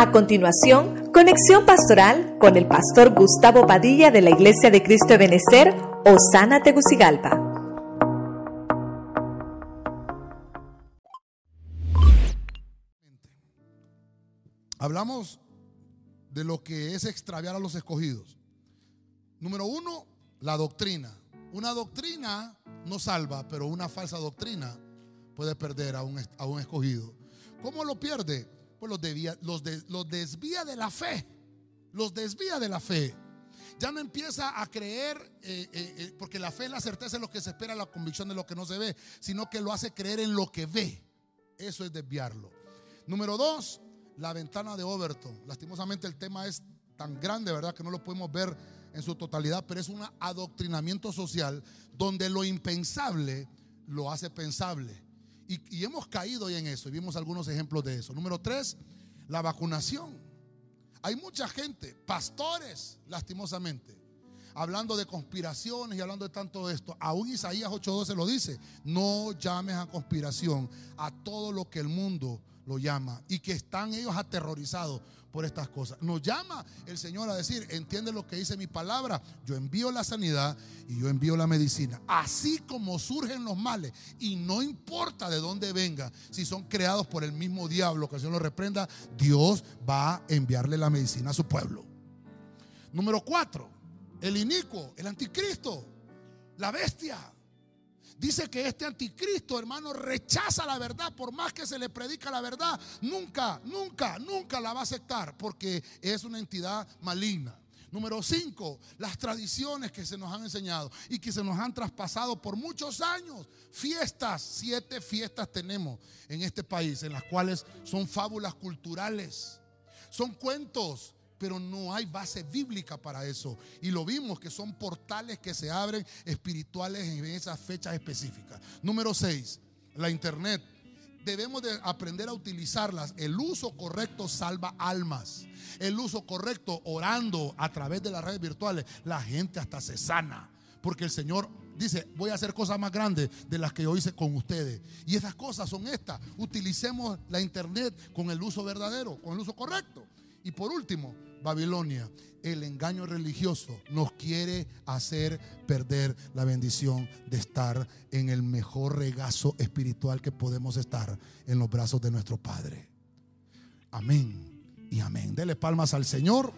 A continuación, conexión pastoral con el pastor Gustavo Padilla de la Iglesia de Cristo de Benecer, Osana Tegucigalpa. Hablamos de lo que es extraviar a los escogidos. Número uno, la doctrina. Una doctrina no salva, pero una falsa doctrina puede perder a un, a un escogido. ¿Cómo lo pierde? Pues los, los, desvía de la fe. Los desvía de la fe. Ya no empieza a creer, eh, eh, eh, porque la fe es la certeza de lo que se espera, la convicción de lo que no se ve, sino que lo hace creer en lo que ve. Eso es desviarlo. Número dos, la ventana de Overton. Lastimosamente el tema es tan grande, ¿verdad? Que no lo podemos ver en su totalidad, pero es un adoctrinamiento social donde lo impensable lo hace pensable. Y, hemos caído en eso y vimos algunos ejemplos de eso. Número tres, la vacunación. Hay mucha gente, pastores, lastimosamente, hablando de conspiraciones y hablando de tanto esto. Aún Isaías 8:12 lo dice, no llames a conspiración a todo lo que el mundo lo llama y que están ellos aterrorizados por estas cosas. Nos llama el Señor a decir, entiende lo que dice mi palabra, yo envío la sanidad y yo envío la medicina. Así como surgen los males y no importa de dónde venga, si son creados por el mismo diablo, que el Señor lo reprenda, Dios va a enviarle la medicina a su pueblo. Número cuatro, el inicuo, el anticristo, la bestia. Dice que este anticristo, hermano, rechaza la verdad. Por más que se le predica la verdad, nunca, nunca, nunca la va a aceptar porque es una entidad maligna. Número cinco, las tradiciones que se nos han enseñado y que se nos han traspasado por muchos años. Fiestas, siete fiestas tenemos en este país, en las cuales son fábulas culturales, son cuentos pero no hay base bíblica para eso. Y lo vimos que son portales que se abren espirituales en esas fechas específicas. Número 6, la internet. Debemos de aprender a utilizarlas. El uso correcto salva almas. El uso correcto orando a través de las redes virtuales, la gente hasta se sana. Porque el Señor dice, voy a hacer cosas más grandes de las que yo hice con ustedes. Y esas cosas son estas. Utilicemos la internet con el uso verdadero, con el uso correcto. Y por último, Babilonia, el engaño religioso nos quiere hacer perder la bendición de estar en el mejor regazo espiritual que podemos estar en los brazos de nuestro Padre. Amén y amén. Dele palmas al Señor.